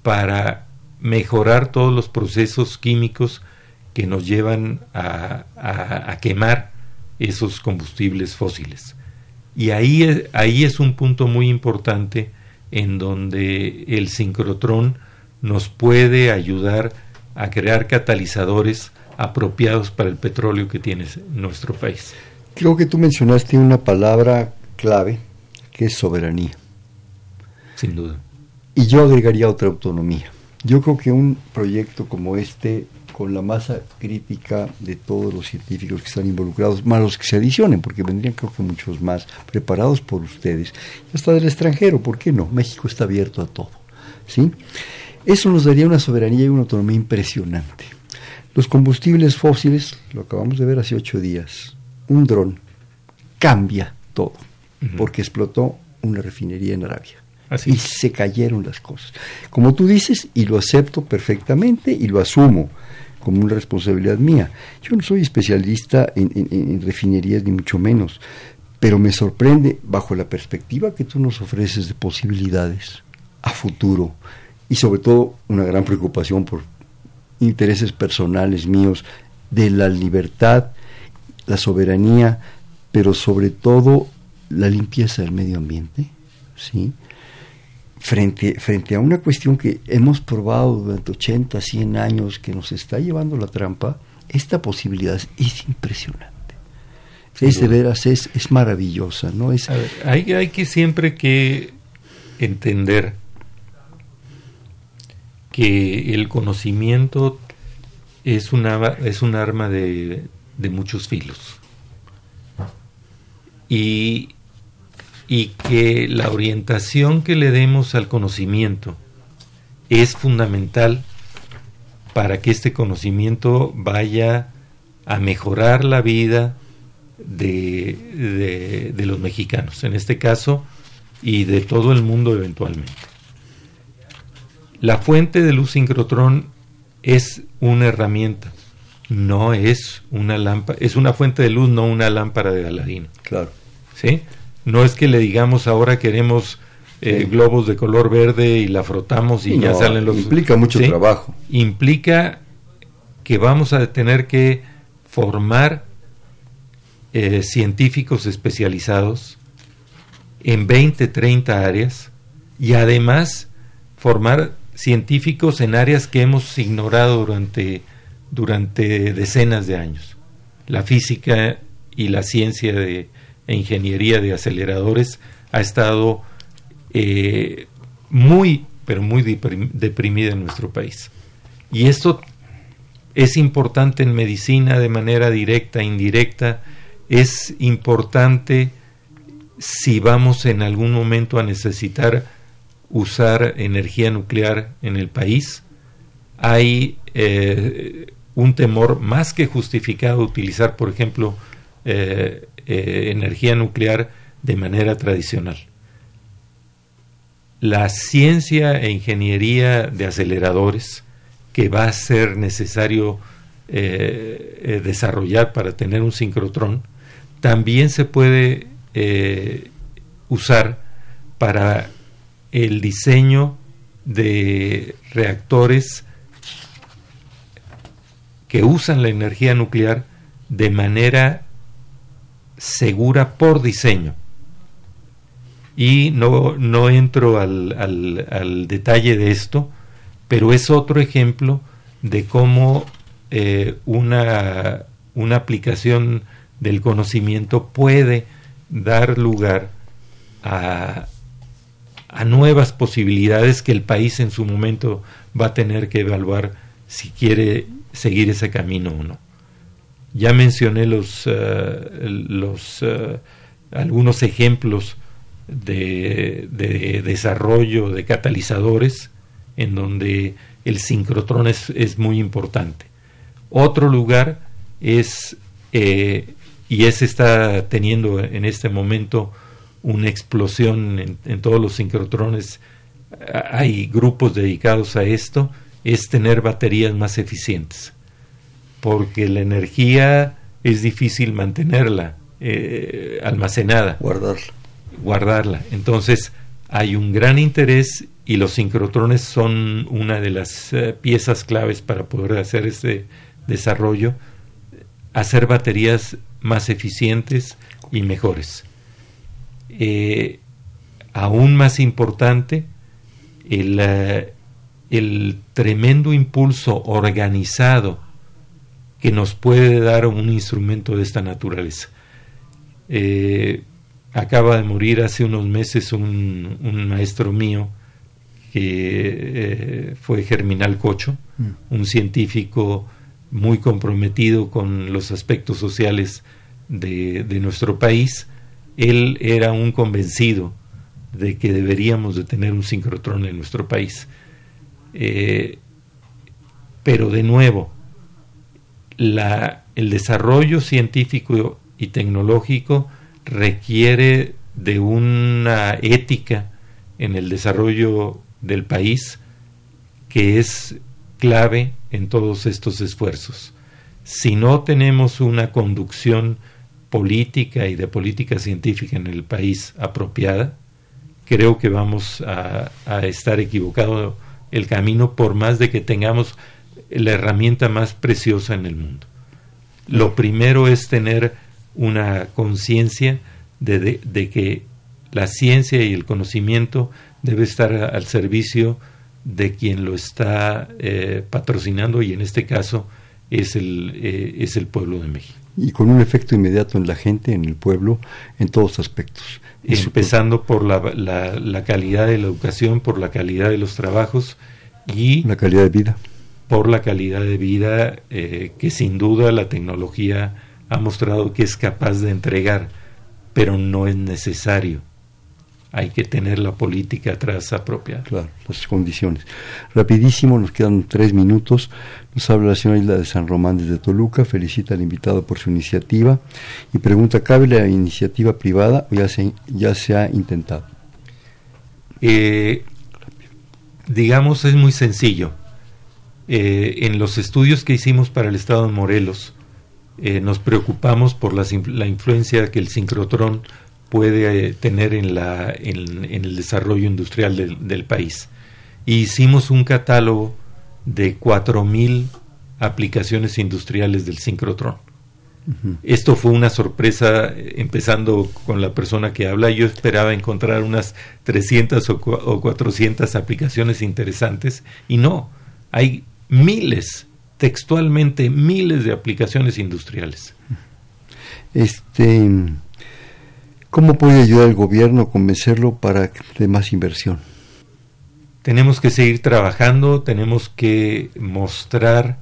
para mejorar todos los procesos químicos que nos llevan a, a quemar esos combustibles fósiles. Y ahí, ahí es un punto muy importante en donde el sincrotrón nos puede ayudar a crear catalizadores apropiados para el petróleo que tiene nuestro país. Creo que tú mencionaste una palabra clave que es soberanía. Sin duda. Y yo agregaría otra autonomía. Yo creo que un proyecto como este con la masa crítica de todos los científicos que están involucrados, más los que se adicionen, porque vendrían creo que muchos más preparados por ustedes, hasta del extranjero, ¿por qué no? México está abierto a todo, ¿sí? Eso nos daría una soberanía y una autonomía impresionante. Los combustibles fósiles, lo acabamos de ver hace ocho días, un dron cambia todo, porque explotó una refinería en Arabia. Y se cayeron las cosas. Como tú dices, y lo acepto perfectamente y lo asumo como una responsabilidad mía. Yo no soy especialista en, refinerías ni mucho menos, pero me sorprende bajo la perspectiva que tú nos ofreces de posibilidades a futuro y sobre todo una gran preocupación por intereses personales míos de la libertad, la soberanía, pero sobre todo la limpieza del medio ambiente, ¿sí? frente, frente a una cuestión que hemos probado durante 80, 100 años que nos está llevando la trampa, esta posibilidad es impresionante. Es de veras, es, es maravillosa, ¿no? Es, hay, hay que siempre que entender que el conocimiento es, una, es un arma de, de muchos filos. Y y que la orientación que le demos al conocimiento es fundamental para que este conocimiento vaya a mejorar la vida de, de, los mexicanos, en este caso, y de todo el mundo eventualmente. La fuente de luz sincrotrón es una herramienta, no es una lámpara, es una fuente de luz, no una lámpara de Aladino. Claro. ¿Sí? No es que le digamos ahora queremos eh, globos de color verde y la frotamos y ya salen los... Implica mucho trabajo. Implica que vamos a tener que formar eh, científicos especializados en 20, 30 áreas y además formar científicos en áreas que hemos ignorado durante, durante decenas de años. La física y la ciencia de, e ingeniería de aceleradores ha estado eh, muy, pero muy deprimida en nuestro país. Y esto es importante en medicina de manera directa, indirecta, es importante si vamos en algún momento a necesitar usar energía nuclear en el país. Hay eh, un temor más que justificado utilizar, por ejemplo, eh, eh, energía nuclear de manera tradicional. La ciencia e ingeniería de aceleradores que va a ser necesario desarrollar para tener un sincrotrón, también se puede usar para el diseño de reactores que usan la energía nuclear de manera segura por diseño. Y no, no entro al, al, detalle de esto, pero es otro ejemplo de cómo eh, una, una aplicación del conocimiento puede dar lugar a, a nuevas posibilidades que el país en su momento va a tener que evaluar si quiere seguir ese camino o no. Ya mencioné los, eh, los eh, algunos ejemplos de, desarrollo de catalizadores en donde el sincrotrón es, muy importante. Otro lugar es, eh, y ese está teniendo en este momento una explosión en, en todos los sincrotrones, hay grupos dedicados a esto, es tener baterías más eficientes, porque la energía es difícil mantenerla eh, almacenada. Guardarla. Guardarla. Entonces, hay un gran interés y los sincrotrones son una de las eh, piezas claves para poder hacer este desarrollo, hacer baterías más eficientes y mejores. Eh, aún más importante, el, el tremendo impulso organizado que nos puede dar un instrumento de esta naturaleza. Eh, acaba de morir hace unos meses un, maestro mío que eh, fue Germinal Cocho, mm. un científico muy comprometido con los aspectos sociales de, de nuestro país. Él era un convencido de que deberíamos de tener un sincrotrón en nuestro país. Eh, pero de nuevo, la, el desarrollo científico y tecnológico requiere de una ética en el desarrollo del país que es clave en todos estos esfuerzos. Si no tenemos una conducción política y de política científica en el país apropiada, creo que vamos a, estar equivocados el camino por más de que tengamos la herramienta más preciosa en el mundo. Lo primero es tener una conciencia de, de, que la ciencia y el conocimiento debe estar al servicio de quien lo está eh, patrocinando y en este caso es el, eh, es el pueblo de México. Y con un efecto inmediato en la gente, en el pueblo, en todos aspectos. Empezando por la, la, calidad de la educación, por la calidad de los trabajos y... La calidad de vida. Por la calidad de vida eh, que sin duda la tecnología ha mostrado que es capaz de entregar, pero no es necesario hay que tener la política atrás apropiada. Claro, las condiciones. Rapidísimo, nos quedan tres minutos. Nos habla la señora Isla de San Román desde Toluca, felicita al invitado por su iniciativa y pregunta, ¿cabe la iniciativa privada o ya se, ya se ha intentado? Eh, digamos, es muy sencillo. Eh, en los estudios que hicimos para el Estado de Morelos, eh, nos preocupamos por la, la influencia que el sincrotrón puede eh, tener en, la, en, el desarrollo industrial del, país. hicimos un catálogo de 4.000 aplicaciones industriales del sincrotrón. Esto fue una sorpresa, empezando con la persona que habla. Yo esperaba encontrar unas 300 o, 400 aplicaciones interesantes y no, hay miles, textualmente miles de aplicaciones industriales. Este, ¿Cómo puede ayudar el gobierno a convencerlo para de más inversión? Tenemos que seguir trabajando, tenemos que mostrar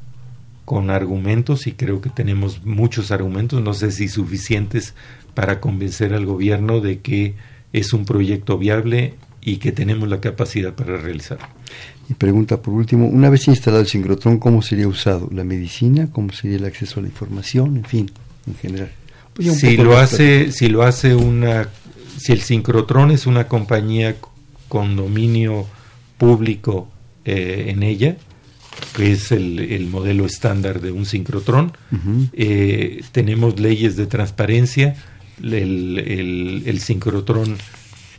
con argumentos y creo que tenemos muchos argumentos, no sé si suficientes para convencer al gobierno de que es un proyecto viable y que tenemos la capacidad para realizarlo. Y pregunta por último, una vez instalado el sincrotrón, ¿cómo sería usado? ¿La medicina? ¿Cómo sería el acceso a la información? En fin, en general. Pues si lo hace, si lo hace una, si el sincrotrón es una compañía con dominio público eh, en ella, que es el, modelo estándar de un sincrotrón. Eh, tenemos leyes de transparencia. El, sincrotrón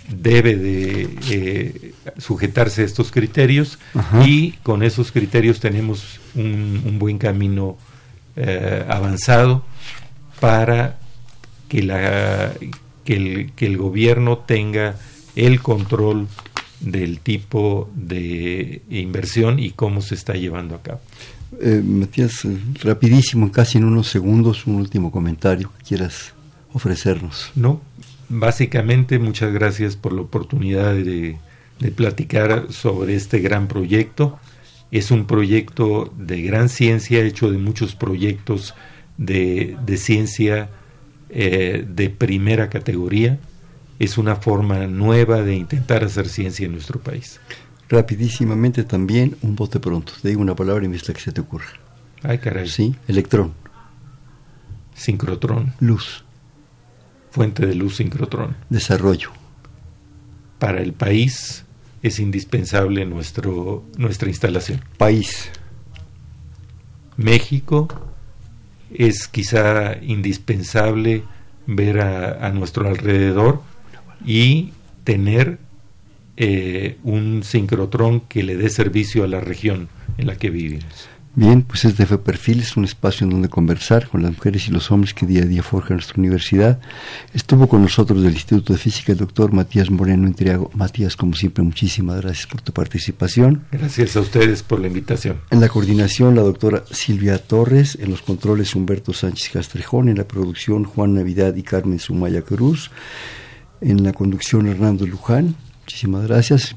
debe de eh, sujetarse a estos criterios y con esos criterios tenemos un, buen camino eh, avanzado para que, la, que, el, que el gobierno tenga el control del tipo de inversión y cómo se está llevando a cabo. Eh, Matías, rapidísimo, casi en unos segundos, un último comentario que quieras ofrecernos. No, básicamente muchas gracias por la oportunidad de, platicar sobre este gran proyecto. Es un proyecto de gran ciencia, hecho de muchos proyectos de, ciencia eh, de primera categoría es una forma nueva de intentar hacer ciencia en nuestro país. Rapidísimamente también, un bote pronto. Te digo una palabra y me que se te ocurra. Ay, caray. Sí, electrón. Sincrotrón. Luz. Fuente de luz sincrotrón. Desarrollo. Para el país es indispensable nuestro, nuestra instalación. País. México es quizá indispensable ver a nuestro alrededor y tener eh, un sincrotrón que le dé servicio a la región en la que vivimos. Bien, pues este fue Perfil, es un espacio en donde conversar con las mujeres y los hombres que día a día forjan nuestra universidad. Estuvo con nosotros del Instituto de Física el doctor Matías Moreno Intriago. Matías, como siempre, muchísimas gracias por tu participación. Gracias a ustedes por la invitación. En la coordinación, la doctora Silvia Torres, en los controles Humberto Sánchez Castrejón, en la producción Juan Navidad y Carmen Sumaya Cruz. En la conducción Hernando Luján. Muchísimas gracias.